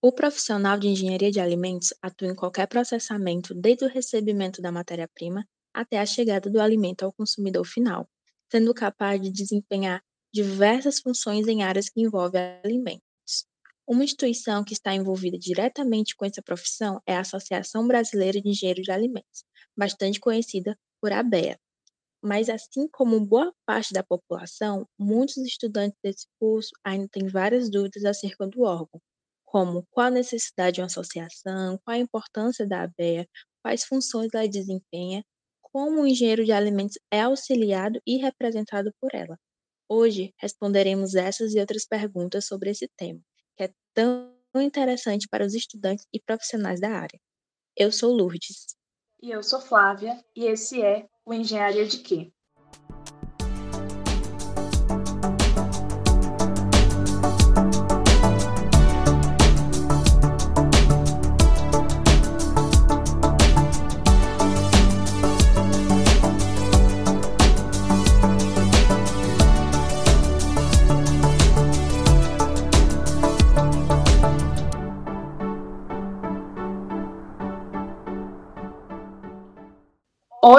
O profissional de engenharia de alimentos atua em qualquer processamento, desde o recebimento da matéria-prima até a chegada do alimento ao consumidor final, sendo capaz de desempenhar diversas funções em áreas que envolvem alimentos. Uma instituição que está envolvida diretamente com essa profissão é a Associação Brasileira de Engenheiros de Alimentos, bastante conhecida por ABEA. Mas, assim como boa parte da população, muitos estudantes desse curso ainda têm várias dúvidas acerca do órgão, como qual a necessidade de uma associação, qual a importância da ABEA, quais funções ela desempenha, como o engenheiro de alimentos é auxiliado e representado por ela. Hoje responderemos essas e outras perguntas sobre esse tema, que é tão interessante para os estudantes e profissionais da área. Eu sou Lourdes. E eu sou Flávia, e esse é o Engenharia de Quê?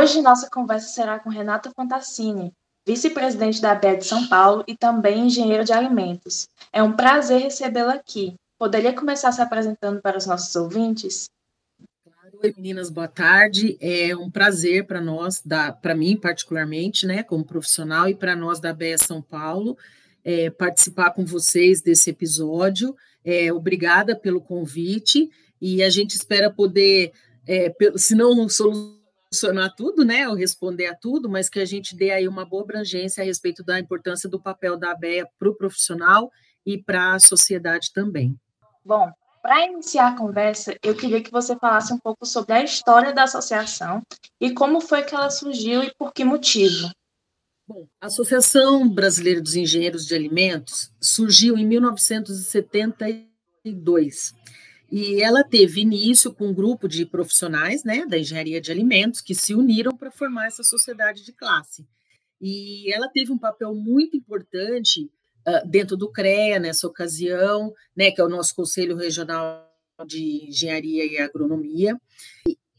Hoje nossa conversa será com Renata Fantassini, vice-presidente da ABEA de São Paulo e também engenheiro de alimentos. É um prazer recebê-la aqui. Poderia começar se apresentando para os nossos ouvintes? Oi, meninas, boa tarde. É um prazer para nós, para mim particularmente, né, como profissional, e para nós da ABEA São Paulo, é, participar com vocês desse episódio. É, obrigada pelo convite e a gente espera poder, é, se não solucionar solucionar tudo, né, ou responder a tudo, mas que a gente dê aí uma boa abrangência a respeito da importância do papel da ABEA para o profissional e para a sociedade também. Bom, para iniciar a conversa, eu queria que você falasse um pouco sobre a história da associação e como foi que ela surgiu e por que motivo. Bom, a Associação Brasileira dos Engenheiros de Alimentos surgiu em 1972 e ela teve início com um grupo de profissionais né, da engenharia de alimentos que se uniram para formar essa sociedade de classe. E ela teve um papel muito importante uh, dentro do CREA nessa ocasião, né, que é o nosso Conselho Regional de Engenharia e Agronomia.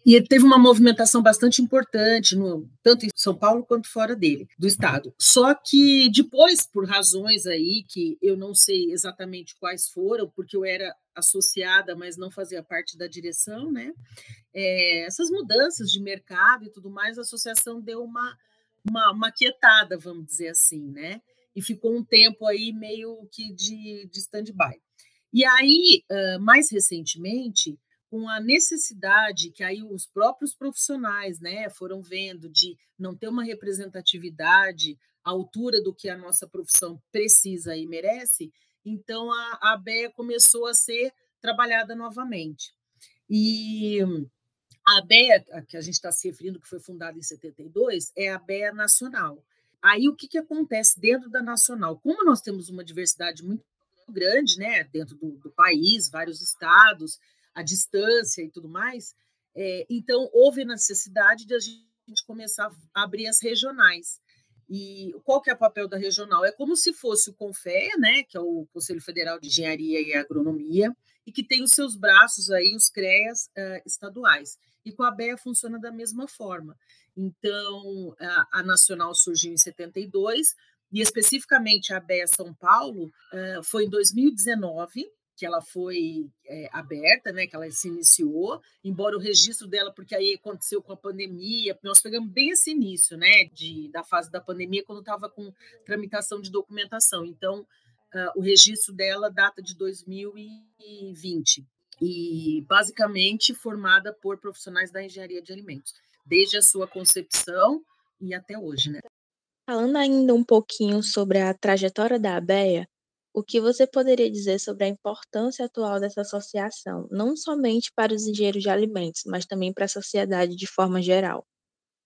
E teve uma movimentação bastante importante, no, tanto em São Paulo quanto fora dele, do estado. Só que depois, por razões aí que eu não sei exatamente quais foram, porque eu era associada, mas não fazia parte da direção, né? É, essas mudanças de mercado e tudo mais, a associação deu uma, uma, uma quietada, vamos dizer assim, né? E ficou um tempo aí meio que de, de stand-by. E aí, mais recentemente, com a necessidade que aí os próprios profissionais né, foram vendo de não ter uma representatividade à altura do que a nossa profissão precisa e merece, então a, a BEA começou a ser trabalhada novamente. E a BEA, que a gente está se referindo, que foi fundada em 72, é a BEA Nacional. Aí o que, que acontece dentro da Nacional? Como nós temos uma diversidade muito grande né, dentro do, do país, vários estados, a distância e tudo mais, é, então houve necessidade de a gente começar a abrir as regionais. E qual que é o papel da regional? É como se fosse o CONFEA, né, que é o Conselho Federal de Engenharia e Agronomia, e que tem os seus braços aí, os CREAS uh, estaduais. E com a BEA funciona da mesma forma. Então, a, a Nacional surgiu em 72, e especificamente a BEA São Paulo uh, foi em 2019, que ela foi é, aberta, né, que ela se iniciou, embora o registro dela, porque aí aconteceu com a pandemia, nós pegamos bem esse início, né, de, da fase da pandemia, quando estava com tramitação de documentação. Então, uh, o registro dela data de 2020 e basicamente formada por profissionais da engenharia de alimentos, desde a sua concepção e até hoje, né. Falando ainda um pouquinho sobre a trajetória da ABEA, o que você poderia dizer sobre a importância atual dessa associação, não somente para os engenheiros de alimentos, mas também para a sociedade de forma geral?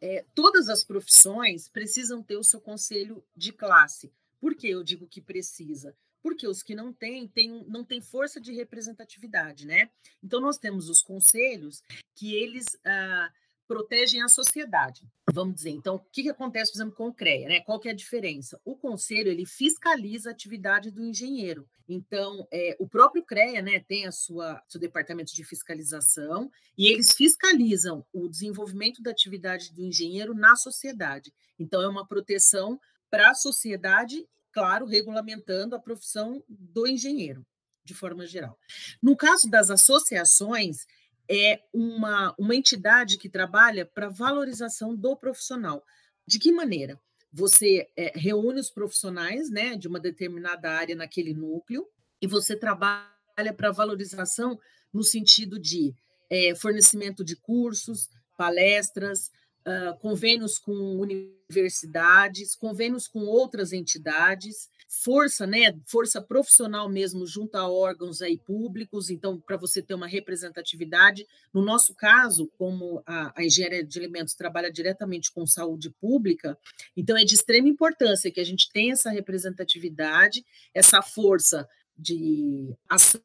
É, todas as profissões precisam ter o seu conselho de classe. Por que eu digo que precisa? Porque os que não têm, têm não têm força de representatividade, né? Então, nós temos os conselhos que eles ah, protegem a sociedade. Vamos dizer, então, o que, que acontece, por exemplo, com o CREA? Né? Qual que é a diferença? O conselho ele fiscaliza a atividade do engenheiro. Então, é, o próprio CREA né, tem a sua seu departamento de fiscalização e eles fiscalizam o desenvolvimento da atividade do engenheiro na sociedade. Então, é uma proteção para a sociedade, claro, regulamentando a profissão do engenheiro, de forma geral. No caso das associações, é uma, uma entidade que trabalha para valorização do profissional. De que maneira? Você é, reúne os profissionais né, de uma determinada área naquele núcleo e você trabalha para valorização no sentido de é, fornecimento de cursos, palestras, uh, convênios com universidades, convênios com outras entidades, força, né, força profissional mesmo junto a órgãos aí públicos, então para você ter uma representatividade. No nosso caso, como a, a engenharia de alimentos trabalha diretamente com saúde pública, então é de extrema importância que a gente tenha essa representatividade, essa força de ação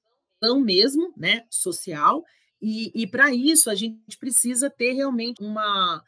mesmo, né, social, e, e para isso a gente precisa ter realmente uma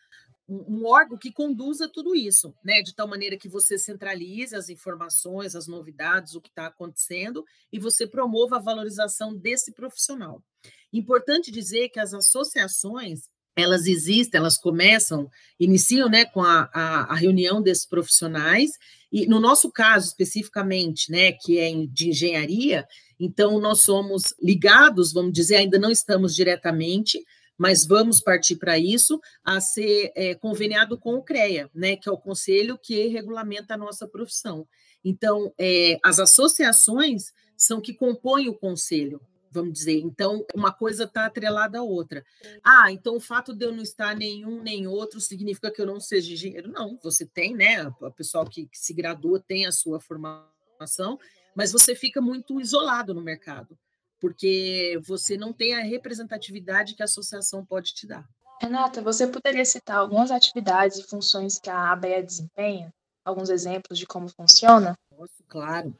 um, órgão que conduza tudo isso, né? De tal maneira que você centralize as informações, as novidades, o que está acontecendo, e você promova a valorização desse profissional. Importante dizer que as associações elas existem, elas começam, iniciam né, com a, a, a, reunião desses profissionais, e no nosso caso especificamente, né, que é de engenharia, então nós somos ligados, vamos dizer, ainda não estamos diretamente, mas vamos partir para isso, a ser é, conveniado com o CREA, né, que é o conselho que regulamenta a nossa profissão. Então, é, as associações são que compõem o conselho, vamos dizer. Então, uma coisa está atrelada à outra. Ah, então o fato de eu não estar nenhum nem outro significa que eu não seja engenheiro? Não, você tem, né? O pessoal que, que se gradua tem a sua formação, mas você fica muito isolado no mercado porque você não tem a representatividade que a associação pode te dar. Renata, você poderia citar algumas atividades e funções que a ABEA desempenha? Alguns exemplos de como funciona? Posso, claro.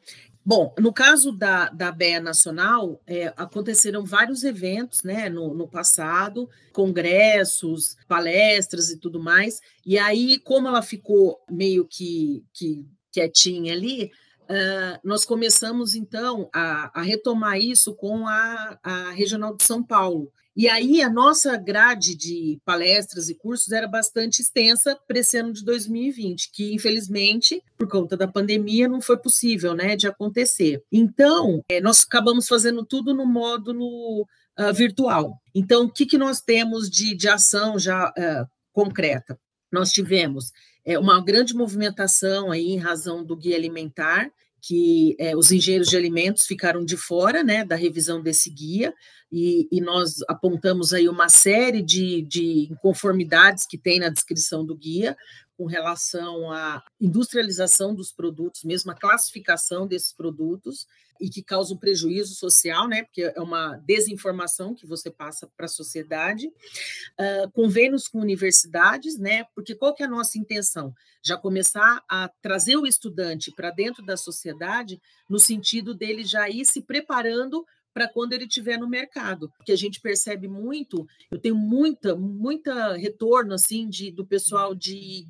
Bom, no caso da, da BEA Nacional, é, aconteceram vários eventos né, no, no passado, congressos, palestras e tudo mais, e aí, como ela ficou meio que, que quietinha ali, Uh, nós começamos, então, a, a, retomar isso com a, a Regional de São Paulo. E aí, a nossa grade de palestras e cursos era bastante extensa para esse ano de 2020, que, infelizmente, por conta da pandemia, não foi possível né, de acontecer. Então, é, nós acabamos fazendo tudo no módulo uh, virtual. Então, o que, que nós temos de, de ação já uh, concreta? Nós tivemos é, uma grande movimentação aí em razão do guia alimentar, que é, os engenheiros de alimentos ficaram de fora né, da revisão desse guia, e, e, nós apontamos aí uma série de, de inconformidades que tem na descrição do guia, com relação à industrialização dos produtos, mesmo a classificação desses produtos, e que causam prejuízo social, né? Porque é uma desinformação que você passa para a sociedade. Uh, convênios com universidades, né? Porque qual que é a nossa intenção? Já começar a trazer o estudante para dentro da sociedade, no sentido dele já ir se preparando para quando ele estiver no mercado, porque a gente percebe muito, eu tenho muita, muita retorno assim de, do pessoal de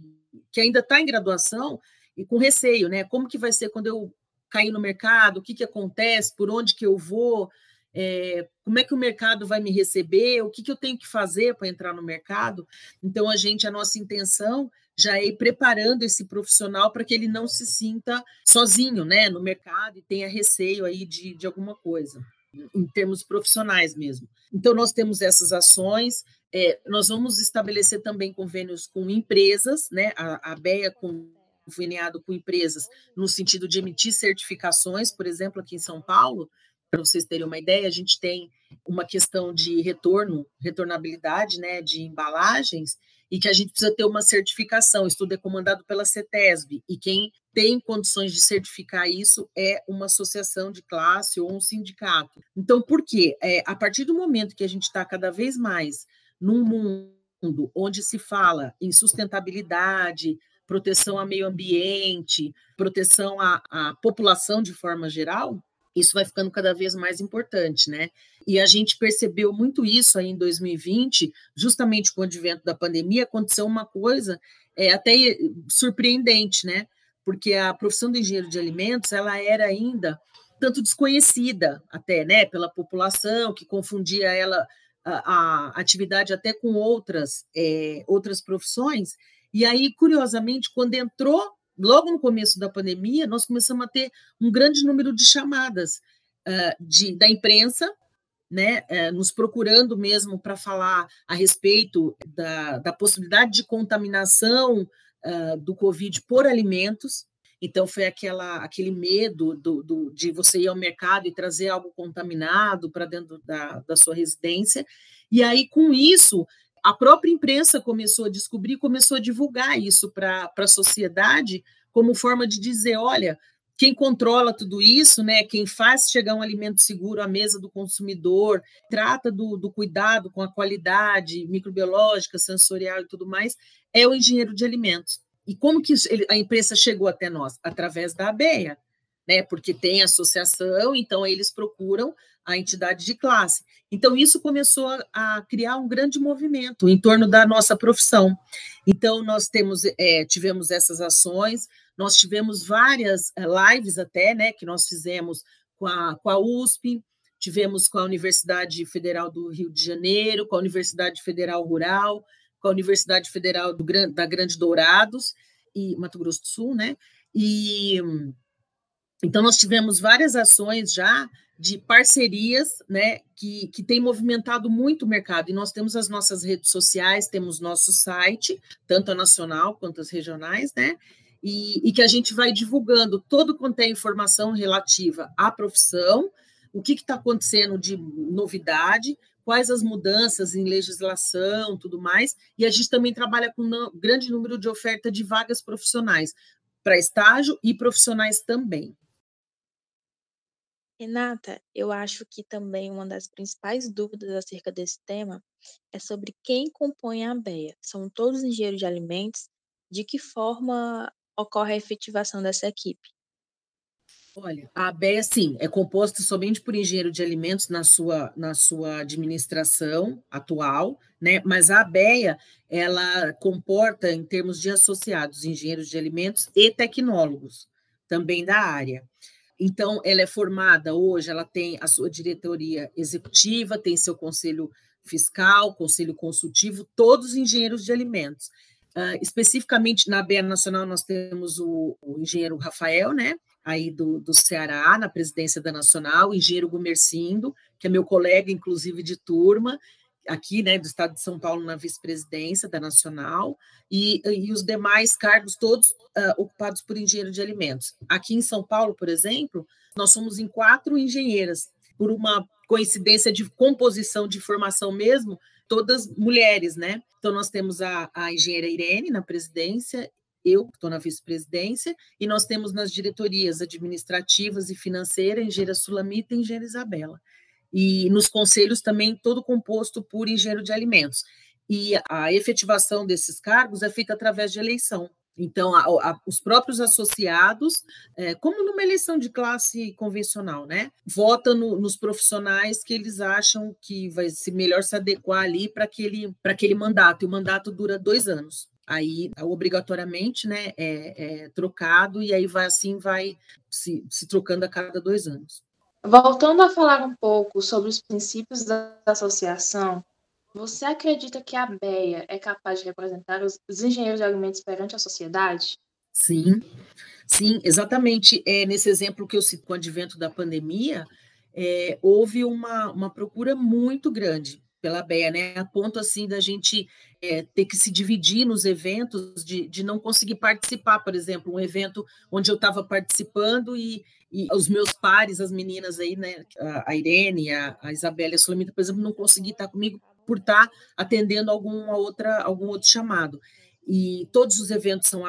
que ainda está em graduação e com receio, né? Como que vai ser quando eu cair no mercado? O que, que acontece? Por onde que eu vou? É, como é que o mercado vai me receber? O que, que eu tenho que fazer para entrar no mercado? Então, a gente, a nossa intenção já é ir preparando esse profissional para que ele não se sinta sozinho, né, no mercado e tenha receio aí de, de alguma coisa, em termos profissionais mesmo. Então, nós temos essas ações, é, nós vamos estabelecer também convênios com empresas, né? A, a BEA conveniado com empresas no sentido de emitir certificações, por exemplo, aqui em São Paulo, para vocês terem uma ideia, a gente tem uma questão de retorno, retornabilidade, né, de embalagens, e que a gente precisa ter uma certificação. Isso tudo é comandado pela CETESB, e quem tem condições de certificar isso é uma associação de classe ou um sindicato. Então, por quê? É, a partir do momento que a gente está cada vez mais num mundo onde se fala em sustentabilidade, proteção ao meio ambiente, proteção à, à população de forma geral, isso vai ficando cada vez mais importante, né? E a gente percebeu muito isso aí em 2020, justamente com o advento da pandemia, aconteceu uma coisa é, até surpreendente, né? Porque a profissão do engenheiro de alimentos, ela era ainda tanto desconhecida até, né, pela população, que confundia ela a, a atividade até com outras é, outras profissões. E aí, curiosamente, quando entrou logo no começo da pandemia, nós começamos a ter um grande número de chamadas uh, de, da imprensa, né, uh, nos procurando mesmo para falar a respeito da, da possibilidade de contaminação uh, do Covid por alimentos. Então, foi aquela, aquele medo do, do, de você ir ao mercado e trazer algo contaminado para dentro da, da sua residência. E aí, com isso, a própria imprensa começou a descobrir, começou a divulgar isso para a sociedade como forma de dizer, olha, quem controla tudo isso, né, quem faz chegar um alimento seguro à mesa do consumidor, trata do, do cuidado com a qualidade microbiológica, sensorial e tudo mais, é o engenheiro de alimentos. E como que a imprensa chegou até nós? Através da ABEA, né? Porque tem associação, então eles procuram a entidade de classe. Então, isso começou a, criar um grande movimento em torno da nossa profissão. Então, nós temos, é, tivemos essas ações, nós tivemos várias é, lives até, né, que nós fizemos com a, com a USP, tivemos com a Universidade Federal do Rio de Janeiro, com a Universidade Federal Rural, com a Universidade Federal do, da Grande Dourados, e Mato Grosso do Sul, né? E então nós tivemos várias ações já de parcerias, né, que, que tem movimentado muito o mercado. E nós temos as nossas redes sociais, temos nosso site, tanto a nacional quanto as regionais, né, e, e que a gente vai divulgando todo quanto é informação relativa à profissão, o que está acontecendo de novidade, quais as mudanças em legislação, tudo mais, e a gente também trabalha com um grande número de oferta de vagas profissionais para estágio e profissionais também. Renata, eu acho que também uma das principais dúvidas acerca desse tema é sobre quem compõe a ABEA. São todos engenheiros de alimentos? De que forma ocorre a efetivação dessa equipe? Olha, a ABEA, sim, é composta somente por engenheiro de alimentos na sua, na sua administração atual, né? Mas a ABEA, ela comporta, em termos de associados, engenheiros de alimentos e tecnólogos, também da área. Então, ela é formada hoje, ela tem a sua diretoria executiva, tem seu conselho fiscal, conselho consultivo, todos engenheiros de alimentos. Uh, especificamente na BR Nacional, nós temos o, o, engenheiro Rafael, né, aí do, do Ceará, na presidência da Nacional, o engenheiro Gumercindo, que é meu colega, inclusive, de turma, aqui, né, do estado de São Paulo, na vice-presidência da Nacional, e, e os demais cargos todos uh, ocupados por engenheiro de alimentos. Aqui em São Paulo, por exemplo, nós somos em quatro engenheiras, por uma coincidência de composição de formação mesmo, todas mulheres, né? Então, nós temos a, a engenheira Irene na presidência, eu estou na vice-presidência, e nós temos nas diretorias administrativas e financeiras, engenheira Sulamita e engenheira Isabela e nos conselhos também todo composto por engenheiro de alimentos. E a efetivação desses cargos é feita através de eleição. Então, a, a, os próprios associados, é, como numa eleição de classe convencional, né, votam no, nos profissionais que eles acham que vai se melhor se adequar ali para aquele, aquele mandato. E o mandato dura dois anos. Aí, obrigatoriamente, né, é, é trocado e aí vai assim vai se, se trocando a cada dois anos. Voltando a falar um pouco sobre os princípios da associação, você acredita que a BEA é capaz de representar os, engenheiros de alimentos perante a sociedade? Sim, sim, exatamente. É, nesse exemplo que eu cito com o advento da pandemia, é, houve uma, uma procura muito grande pela BEA, né? A ponto assim da gente é, ter que se dividir nos eventos, de, de não conseguir participar, por exemplo, um evento onde eu estava participando e, e os meus pares, as meninas aí, né? A Irene, a, a Isabela e a Solimita, por exemplo, não consegui estar comigo por estar atendendo alguma outra, algum outro chamado. E todos os eventos são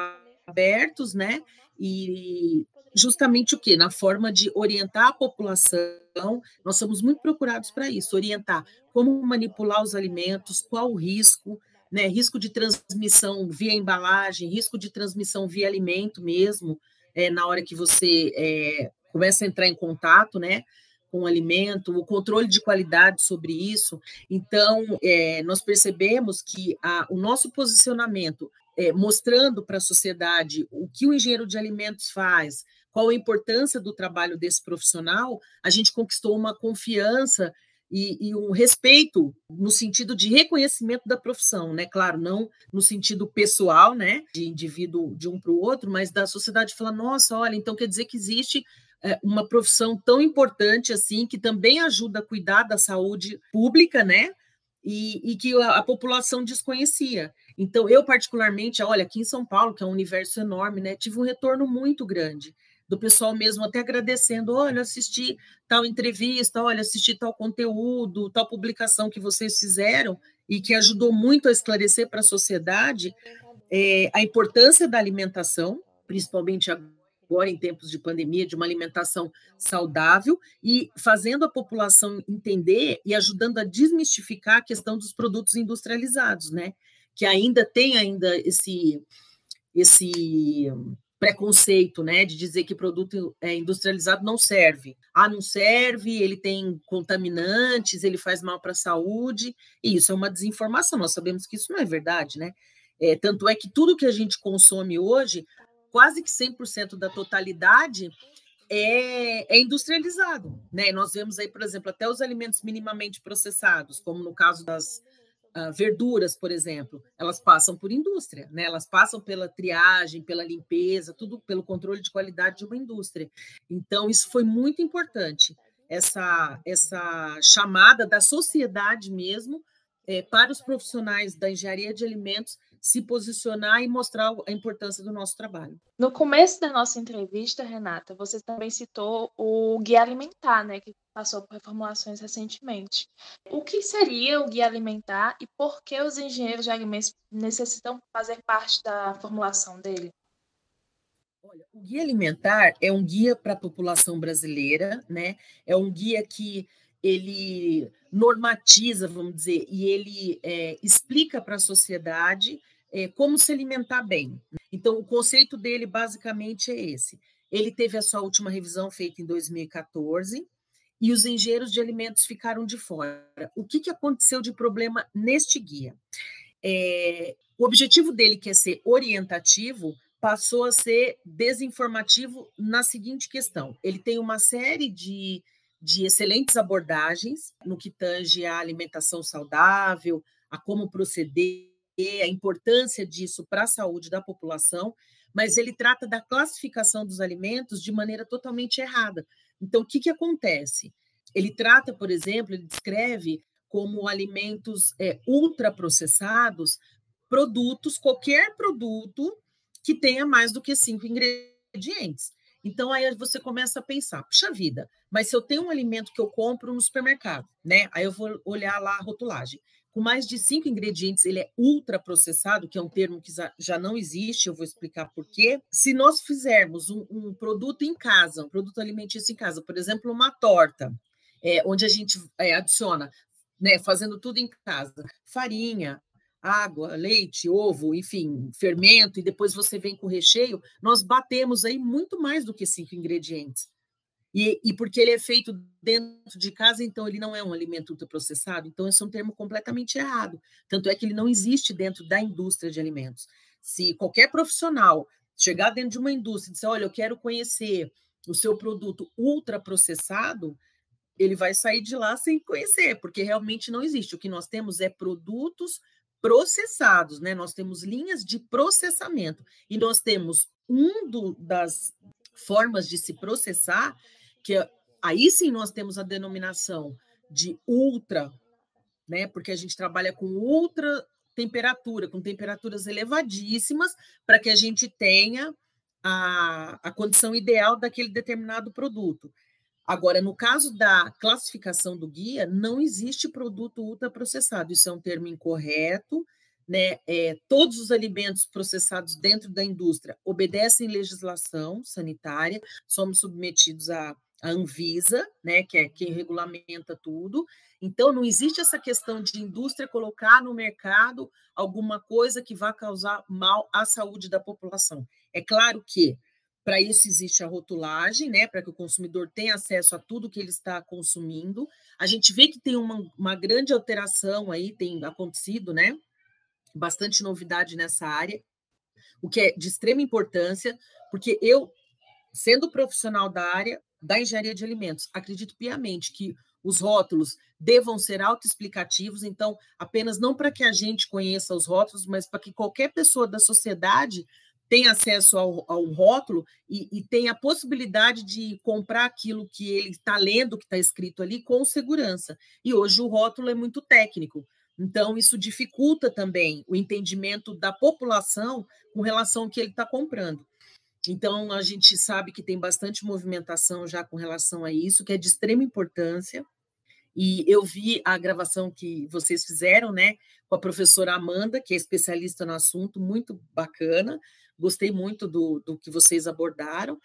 abertos, né? E justamente o que? Na forma de orientar a população, nós somos muito procurados para isso, orientar como manipular os alimentos, qual o risco, né? Risco de transmissão via embalagem, risco de transmissão via alimento mesmo, é, na hora que você é, começa a entrar em contato, né? com o alimento, o controle de qualidade sobre isso. Então, é, nós percebemos que a, o nosso posicionamento, é, mostrando para a sociedade o que o engenheiro de alimentos faz, qual a importância do trabalho desse profissional, a gente conquistou uma confiança e, e, um respeito no sentido de reconhecimento da profissão, né? Claro, não no sentido pessoal, né? De indivíduo de um para o outro, mas da sociedade falar, nossa, olha, então quer dizer que existe é, uma profissão tão importante assim, que também ajuda a cuidar da saúde pública, né? E, e que a, a, população desconhecia. Então, eu, particularmente, olha, aqui em São Paulo, que é um universo enorme, né? Tive um retorno muito grande do pessoal mesmo até agradecendo, olha, assisti tal entrevista, olha, assisti tal conteúdo, tal publicação que vocês fizeram e que ajudou muito a esclarecer para a sociedade é, a importância da alimentação, principalmente agora em tempos de pandemia, de uma alimentação saudável e fazendo a população entender e ajudando a desmistificar a questão dos produtos industrializados, né? Que ainda tem ainda esse esse preconceito, né, de dizer que produto é, industrializado não serve. Ah, não serve, ele tem contaminantes, ele faz mal para a saúde, e isso é uma desinformação. Nós sabemos que isso não é verdade, né? É, tanto é que tudo que a gente consome hoje quase que 100% da totalidade é, é, industrializado. Né? Nós vemos aí, por exemplo, até os alimentos minimamente processados, como no caso das uh, verduras, por exemplo, elas passam por indústria, né? elas passam pela triagem, pela limpeza, tudo pelo controle de qualidade de uma indústria. Então, isso foi muito importante, essa, essa chamada da sociedade mesmo é, para os profissionais da engenharia de alimentos se posicionar e mostrar a importância do nosso trabalho. No começo da nossa entrevista, Renata, você também citou o guia alimentar, né, que passou por reformulações recentemente. O que seria o guia alimentar e por que os engenheiros de alimentos necessitam fazer parte da formulação dele? Olha, o guia alimentar é um guia para a população brasileira, né? É um guia que ele normatiza, vamos dizer, e ele é, explica para a sociedade é, como se alimentar bem. Então, o conceito dele basicamente é esse. Ele teve a sua última revisão feita em 2014 e os engenheiros de alimentos ficaram de fora. O que, que aconteceu de problema neste guia? É, o objetivo dele, que é ser orientativo, passou a ser desinformativo na seguinte questão: ele tem uma série de, de excelentes abordagens no que tange a alimentação saudável, a como proceder a importância disso para a saúde da população, mas ele trata da classificação dos alimentos de maneira totalmente errada. Então, o que, que acontece? Ele trata, por exemplo, ele descreve como alimentos é, ultraprocessados produtos, qualquer produto que tenha mais do que cinco ingredientes. Então, aí você começa a pensar, puxa vida, mas se eu tenho um alimento que eu compro no supermercado, né? Aí eu vou olhar lá a rotulagem com mais de cinco ingredientes, ele é ultraprocessado, que é um termo que já não existe, eu vou explicar por quê. Se nós fizermos um, um produto em casa, um produto alimentício em casa, por exemplo, uma torta, é, onde a gente é, adiciona, né, fazendo tudo em casa, farinha, água, leite, ovo, enfim, fermento, e depois você vem com recheio, nós batemos aí muito mais do que cinco ingredientes. E, e, porque ele é feito dentro de casa, então ele não é um alimento ultraprocessado. Então, esse é um termo completamente errado. Tanto é que ele não existe dentro da indústria de alimentos. Se qualquer profissional chegar dentro de uma indústria e dizer, olha, eu quero conhecer o seu produto ultraprocessado, ele vai sair de lá sem conhecer, porque realmente não existe. O que nós temos é produtos processados, né? Nós temos linhas de processamento e nós temos um do, das formas de se processar que aí sim nós temos a denominação de ultra, né? Porque a gente trabalha com ultra temperatura, com temperaturas elevadíssimas, para que a gente tenha a, a condição ideal daquele determinado produto. Agora, no caso da classificação do guia, não existe produto ultraprocessado. Isso é um termo incorreto. Né? É, todos os alimentos processados dentro da indústria obedecem legislação sanitária, somos submetidos a a Anvisa, né, que é quem regulamenta tudo. Então, não existe essa questão de indústria colocar no mercado alguma coisa que vá causar mal à saúde da população. É claro que Para isso existe a rotulagem, né, para que o consumidor tenha acesso a tudo que ele está consumindo. A gente vê que tem uma, uma grande alteração aí, tem acontecido, né? Bastante novidade nessa área, o que é de extrema importância, porque eu, sendo profissional da área da engenharia de alimentos, acredito piamente que os rótulos devam ser autoexplicativos, então, apenas não para que a gente conheça os rótulos, mas para que qualquer pessoa da sociedade tem acesso ao, ao rótulo e, e, tem a possibilidade de comprar aquilo que ele está lendo, que está escrito ali, com segurança. E hoje o rótulo é muito técnico. Então, isso dificulta também o entendimento da população com relação ao que ele está comprando. Então, a gente sabe que tem bastante movimentação já com relação a isso, que é de extrema importância. E eu vi a gravação que vocês fizeram, né, com a professora Amanda, que é especialista no assunto, muito bacana. Gostei muito do, do que vocês abordaram.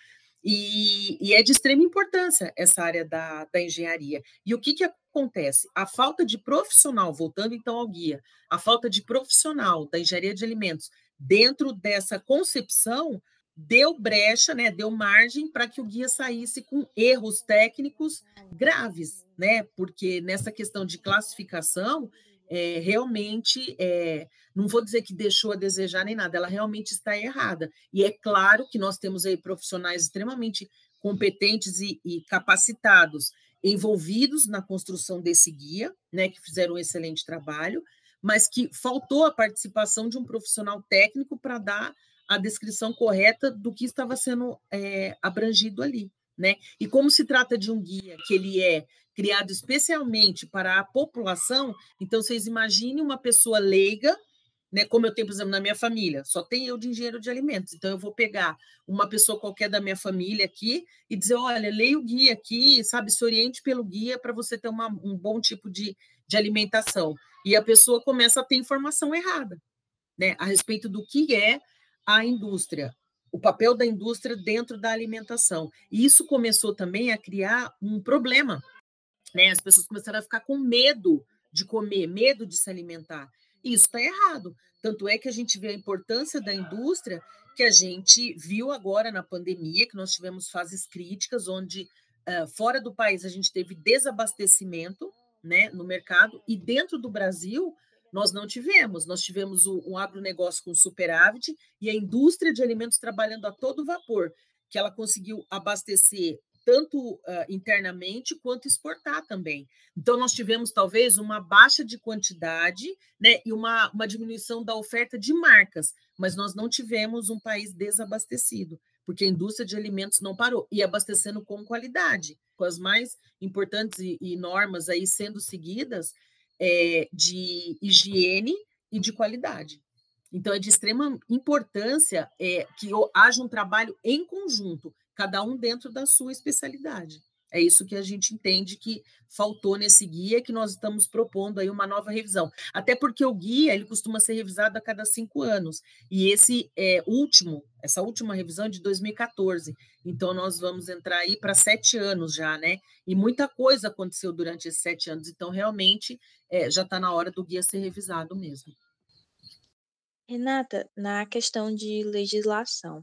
E, e, é de extrema importância essa área da, da engenharia. E o que, que acontece? A falta de profissional, voltando então ao guia, a falta de profissional da engenharia de alimentos dentro dessa concepção deu brecha, né, deu margem para que o guia saísse com erros técnicos graves, né? Porque nessa questão de classificação, é, realmente, é, não vou dizer que deixou a desejar nem nada, ela realmente está errada. E é claro que nós temos aí profissionais extremamente competentes e, e capacitados, envolvidos na construção desse guia, né, que fizeram um excelente trabalho, mas que faltou a participação de um profissional técnico para dar a descrição correta do que estava sendo é, abrangido ali. Né? E como se trata de um guia que ele é criado especialmente para a população, então vocês imaginem uma pessoa leiga, né, como eu tenho, por exemplo, na minha família, só tem eu de engenheiro de alimentos, então eu vou pegar uma pessoa qualquer da minha família aqui e dizer, olha, leia o guia aqui, sabe, se oriente pelo guia para você ter uma, um bom tipo de, de alimentação. E a pessoa começa a ter informação errada, né, a respeito do que é a indústria o papel da indústria dentro da alimentação. E isso começou também a criar um problema. Né? As pessoas começaram a ficar com medo de comer, medo de se alimentar. E isso está errado. Tanto é que a gente vê a importância da indústria, que a gente viu agora na pandemia, que nós tivemos fases críticas, onde uh, fora do país a gente teve desabastecimento né, no mercado, e dentro do Brasil nós não tivemos. Nós tivemos o, um agronegócio com superávit e a indústria de alimentos trabalhando a todo vapor, que ela conseguiu abastecer tanto uh, internamente quanto exportar também. Então, nós tivemos talvez uma baixa de quantidade né, e uma, uma diminuição da oferta de marcas, mas nós não tivemos um país desabastecido, porque a indústria de alimentos não parou, e abastecendo com qualidade, com as mais importantes e, e normas aí sendo seguidas, é, de higiene e de qualidade. Então, é de extrema importância é, que haja um trabalho em conjunto, cada um dentro da sua especialidade. É isso que a gente entende que faltou nesse guia, que nós estamos propondo aí uma nova revisão. Até porque o guia ele costuma ser revisado a cada cinco anos. E esse é último, essa última revisão é de 2014. Então nós vamos entrar aí para sete anos já, né? E muita coisa aconteceu durante esses sete anos. Então realmente é, já está na hora do guia ser revisado mesmo. Renata, na questão de legislação,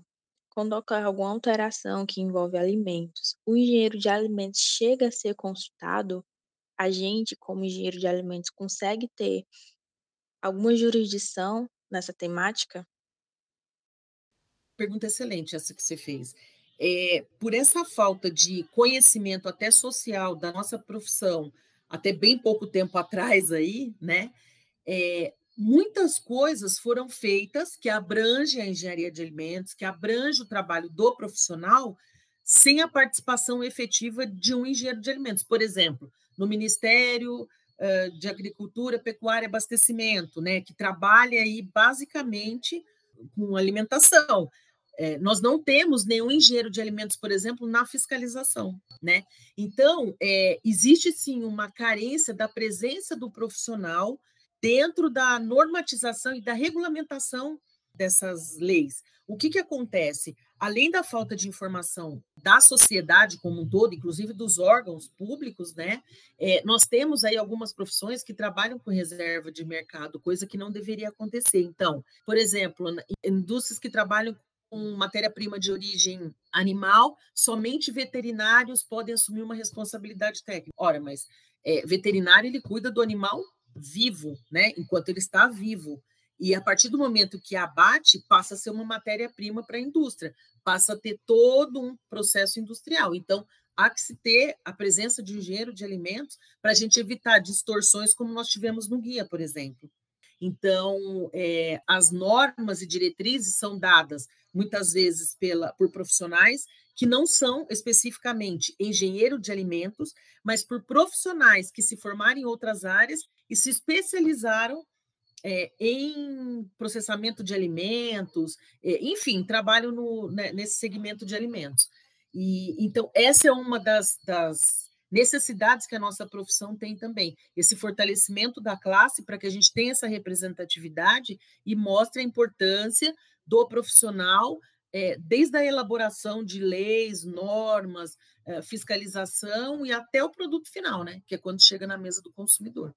quando ocorre alguma alteração que envolve alimentos, o engenheiro de alimentos chega a ser consultado? A gente, como engenheiro de alimentos, consegue ter alguma jurisdição nessa temática? Pergunta excelente essa que você fez. É, por essa falta de conhecimento até social da nossa profissão, até bem pouco tempo atrás aí, né? É, muitas coisas foram feitas que abrangem a engenharia de alimentos, que abrange o trabalho do profissional, sem a participação efetiva de um engenheiro de alimentos. Por exemplo, no Ministério de Agricultura, Pecuária e Abastecimento, né, que trabalha aí basicamente com alimentação. É, nós não temos nenhum engenheiro de alimentos, por exemplo, na fiscalização, né? Então, é, existe sim uma carência da presença do profissional dentro da normatização e da regulamentação dessas leis. O que, que acontece? Além da falta de informação da sociedade como um todo, inclusive dos órgãos públicos, né? É, nós temos aí algumas profissões que trabalham com reserva de mercado, coisa que não deveria acontecer. Então, por exemplo, indústrias que trabalham matéria-prima de origem animal, somente veterinários podem assumir uma responsabilidade técnica. Ora, mas é, veterinário ele cuida do animal vivo, né? Enquanto ele está vivo. E a partir do momento que abate, passa a ser uma matéria-prima para a indústria, passa a ter todo um processo industrial. Então, há que se ter a presença de engenheiro de alimentos para a gente evitar distorções como nós tivemos no guia, por exemplo. Então, é, as normas e diretrizes são dadas muitas vezes pela, por profissionais que não são especificamente engenheiro de alimentos, mas por profissionais que se formaram em outras áreas e se especializaram é, em processamento de alimentos, é, enfim, trabalham no, né, nesse segmento de alimentos. E então essa é uma das, das necessidades que a nossa profissão tem também, esse fortalecimento da classe para que a gente tenha essa representatividade e mostre a importância do profissional é, desde a elaboração de leis, normas, é, fiscalização e até o produto final, né? Que é quando chega na mesa do consumidor.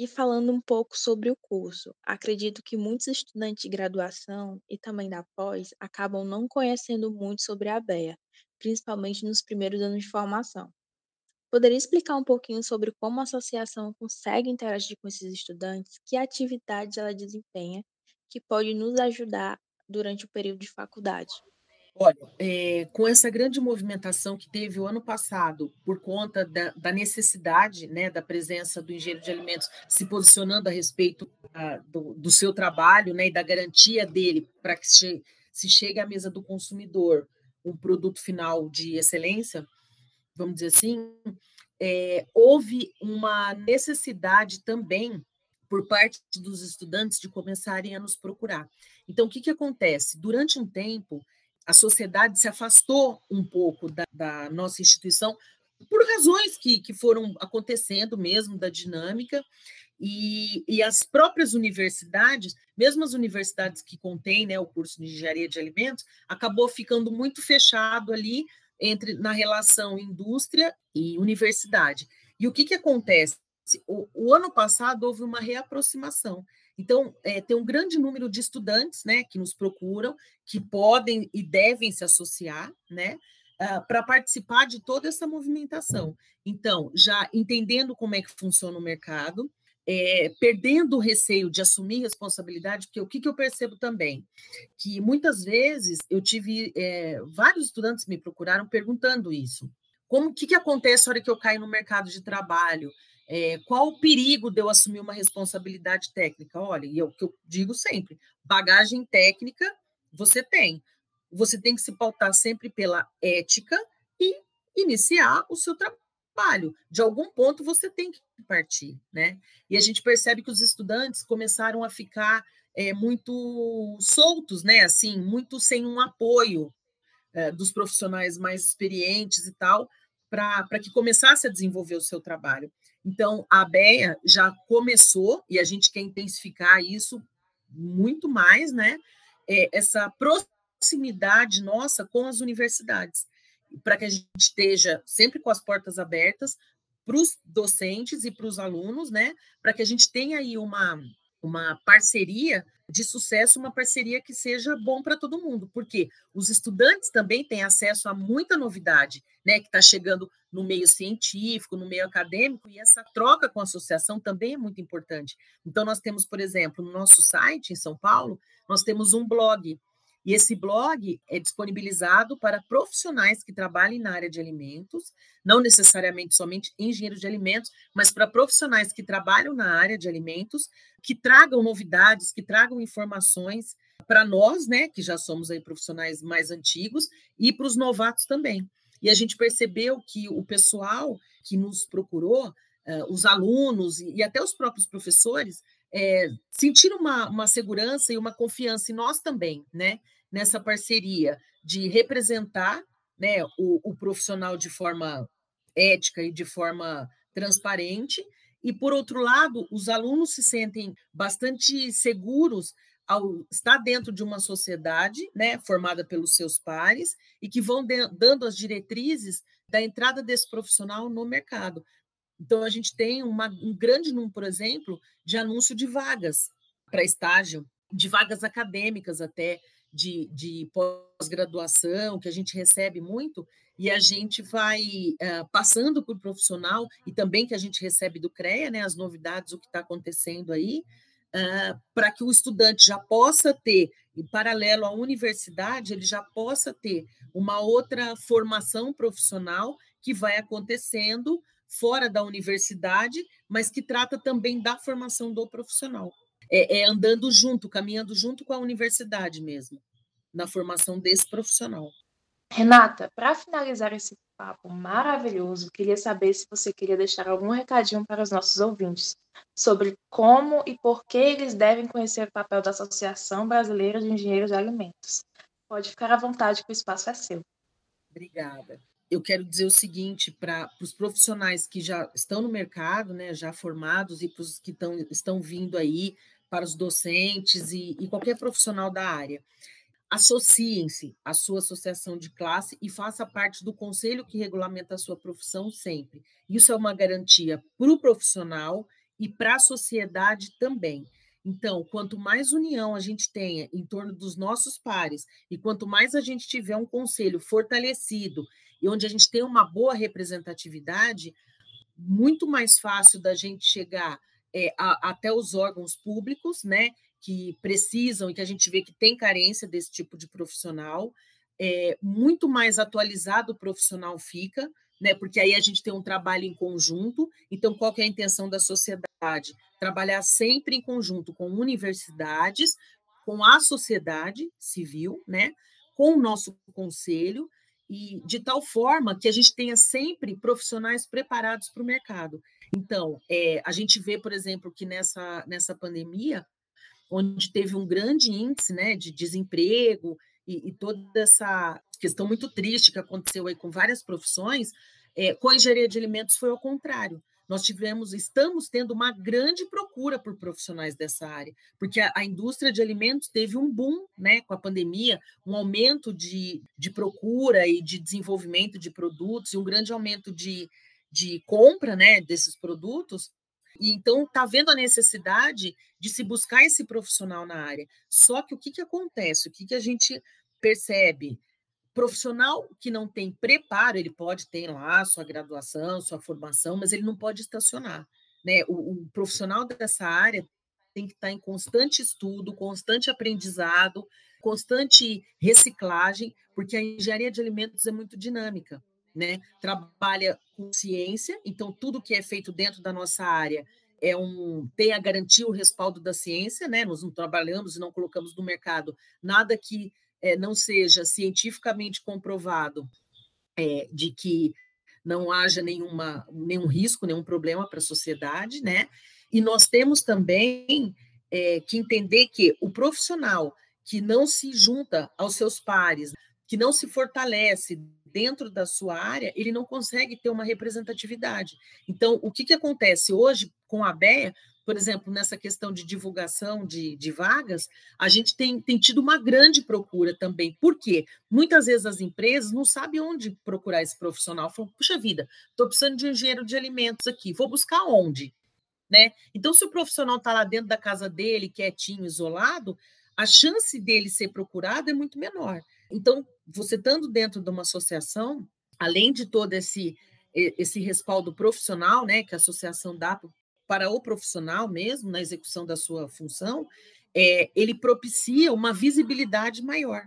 E falando um pouco sobre o curso, acredito que muitos estudantes de graduação e também da pós acabam não conhecendo muito sobre a BEA, principalmente nos primeiros anos de formação. Poderia explicar um pouquinho sobre como a associação consegue interagir com esses estudantes, que atividades ela desempenha, que pode nos ajudar durante o período de faculdade? Olha, é, com essa grande movimentação que teve o ano passado, por conta da, da necessidade né, da presença do engenheiro de alimentos se posicionando a respeito ah, do, do, seu trabalho né, e da garantia dele para que se, se chegue à mesa do consumidor um produto final de excelência, vamos dizer assim, é, houve uma necessidade também por parte dos estudantes de começarem a nos procurar. Então, o que, que acontece? Durante um tempo, a sociedade se afastou um pouco da, da nossa instituição por razões que, que foram acontecendo mesmo da dinâmica e, e, as próprias universidades, mesmo as universidades que contêm né, o curso de engenharia de alimentos, acabou ficando muito fechado ali entre na relação indústria e universidade. E o que, que acontece? O, o ano passado houve uma reaproximação. Então, é, tem um grande número de estudantes né, que nos procuram, que podem e devem se associar, né? Uh, para participar de toda essa movimentação. Então, já entendendo como é que funciona o mercado, é, perdendo o receio de assumir responsabilidade, porque o que, que eu percebo também? Que muitas vezes eu tive é, vários estudantes me procuraram perguntando isso. Como que, que acontece na hora que eu caio no mercado de trabalho? É, qual o perigo de eu assumir uma responsabilidade técnica? Olha, e é o que eu digo sempre: bagagem técnica você tem. Você tem que se pautar sempre pela ética e iniciar o seu trabalho. De algum ponto você tem que partir, né? E a gente percebe que os estudantes começaram a ficar é, muito soltos, né? Assim, muito sem um apoio é, dos profissionais mais experientes e tal, para que começasse a desenvolver o seu trabalho. Então, a ABEA já começou, e a gente quer intensificar isso muito mais, né? É, essa proximidade nossa com as universidades, para que a gente esteja sempre com as portas abertas para os docentes e para os alunos, né? Para que a gente tenha aí uma, uma parceria de sucesso, uma parceria que seja bom para todo mundo, porque os estudantes também têm acesso a muita novidade, né, que está chegando no meio científico, no meio acadêmico, e essa troca com a associação também é muito importante. Então, nós temos, por exemplo, no nosso site em São Paulo, nós temos um blog e esse blog é disponibilizado para profissionais que trabalhem na área de alimentos, não necessariamente somente engenheiros de alimentos, mas para profissionais que trabalham na área de alimentos, que tragam novidades, que tragam informações para nós, né, que já somos aí profissionais mais antigos, e para os novatos também. E a gente percebeu que o pessoal que nos procurou, uh, os alunos e até os próprios professores, é, sentir uma, uma segurança e uma confiança em nós também, né? Nessa parceria de representar né, o, o profissional de forma ética e de forma transparente, e, por outro lado, os alunos se sentem bastante seguros ao estar dentro de uma sociedade né, formada pelos seus pares e que vão de, dando as diretrizes da entrada desse profissional no mercado. Então, a gente tem uma, um grande número, por exemplo, de anúncio de vagas para estágio, de vagas acadêmicas até, de, de pós-graduação, que a gente recebe muito, e a gente vai uh, passando por profissional, e também que a gente recebe do CREA, né, as novidades, o que está acontecendo aí, uh, para que o estudante já possa ter, em paralelo à universidade, ele já possa ter uma outra formação profissional que vai acontecendo fora da universidade, mas que trata também da formação do profissional. É, é andando junto, caminhando junto com a universidade mesmo, na formação desse profissional. Renata, para finalizar esse papo maravilhoso, queria saber se você queria deixar algum recadinho para os nossos ouvintes sobre como e por que eles devem conhecer o papel da Associação Brasileira de Engenheiros de Alimentos. Pode ficar à vontade que o espaço é seu. Obrigada eu quero dizer o seguinte para os profissionais que já estão no mercado, né, já formados, e para os que tão, estão vindo aí, para os docentes e, e qualquer profissional da área. Associem-se à sua associação de classe e faça parte do conselho que regulamenta a sua profissão sempre. Isso é uma garantia para o profissional e para a sociedade também. Então, quanto mais união a gente tenha em torno dos nossos pares e quanto mais a gente tiver um conselho fortalecido e onde a gente tem uma boa representatividade, muito mais fácil da gente chegar é, a, até os órgãos públicos, né, que precisam e que a gente vê que tem carência desse tipo de profissional, é, muito mais atualizado o profissional fica, né, porque aí a gente tem um trabalho em conjunto. Então, qual é a intenção da sociedade? Trabalhar sempre em conjunto com universidades, com a sociedade civil, né, com o nosso conselho, e de tal forma que a gente tenha sempre profissionais preparados para o mercado. Então, é, a gente vê, por exemplo, que nessa, nessa pandemia, onde teve um grande índice né, de desemprego e, e toda essa questão muito triste que aconteceu aí com várias profissões, é, com a engenharia de alimentos foi ao contrário nós tivemos, estamos tendo uma grande procura por profissionais dessa área, porque a, a, indústria de alimentos teve um boom né, com a pandemia, um aumento de, de procura e de desenvolvimento de produtos, e um grande aumento de, de compra né, desses produtos. E então está vendo a necessidade de se buscar esse profissional na área. Só que o que, que acontece? O que, que a gente percebe? Profissional que não tem preparo, ele pode ter lá sua graduação, sua formação, mas ele não pode estacionar. Né? O, o profissional dessa área tem que estar em constante estudo, constante aprendizado, constante reciclagem, porque a engenharia de alimentos é muito dinâmica. Né? Trabalha com ciência, então tudo que é feito dentro da nossa área é um tem a garantia, o respaldo da ciência, né? Nós não trabalhamos e não colocamos no mercado nada que é, não seja cientificamente comprovado é, de que não haja nenhuma, nenhum risco, nenhum problema para a sociedade, né? E nós temos também é, que entender que o profissional que não se junta aos seus pares, que não se fortalece dentro da sua área, ele não consegue ter uma representatividade. Então, o que, que acontece hoje com a BEA? Por exemplo, nessa questão de divulgação de, de vagas, a gente tem, tem tido uma grande procura também. Por quê? Muitas vezes as empresas não sabem onde procurar esse profissional. Falam, puxa vida, estou precisando de um engenheiro de alimentos aqui, vou buscar onde? Né? Então, se o profissional está lá dentro da casa dele, quietinho, isolado, a chance dele ser procurado é muito menor. Então, você estando dentro de uma associação, além de todo esse esse respaldo profissional, né, que a associação dá para o profissional mesmo, na execução da sua função, é, ele propicia uma visibilidade maior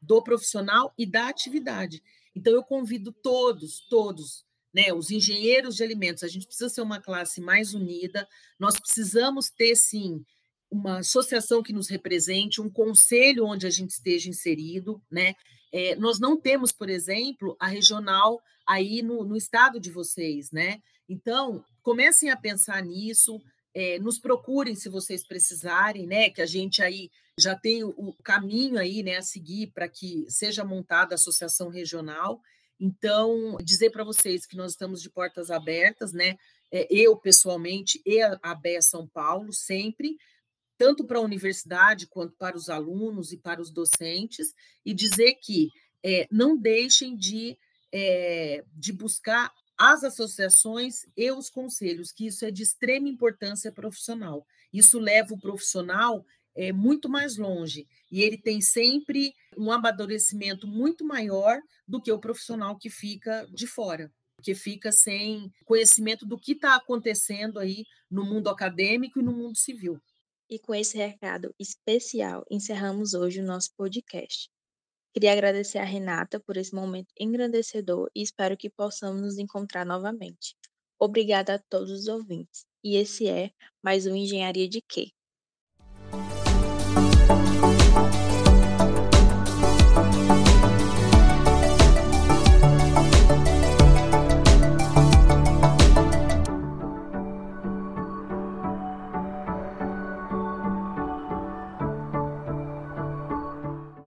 do profissional e da atividade. Então, eu convido todos, todos, né, os engenheiros de alimentos, a gente precisa ser uma classe mais unida, nós precisamos ter, sim, uma associação que nos represente, um conselho onde a gente esteja inserido, né? É, nós não temos, por exemplo, a regional aí no, no estado de vocês, né? Então, comecem a pensar nisso, é, nos procurem se vocês precisarem, né? Que a gente aí já tem o, caminho aí, né, a seguir para que seja montada a associação regional. Então, dizer para vocês que nós estamos de portas abertas, né? É, eu pessoalmente e a, a BEA São Paulo sempre, tanto para a universidade quanto para os alunos e para os docentes, e dizer que é, não deixem de, é, de buscar as associações e os conselhos, que isso é de extrema importância profissional. Isso leva o profissional é, muito mais longe e ele tem sempre um amadurecimento muito maior do que o profissional que fica de fora, que fica sem conhecimento do que está acontecendo aí no mundo acadêmico e no mundo civil. E com esse recado especial, encerramos hoje o nosso podcast. Queria agradecer a Renata por esse momento engrandecedor e espero que possamos nos encontrar novamente. Obrigada a todos os ouvintes. E esse é mais um Engenharia de Quê?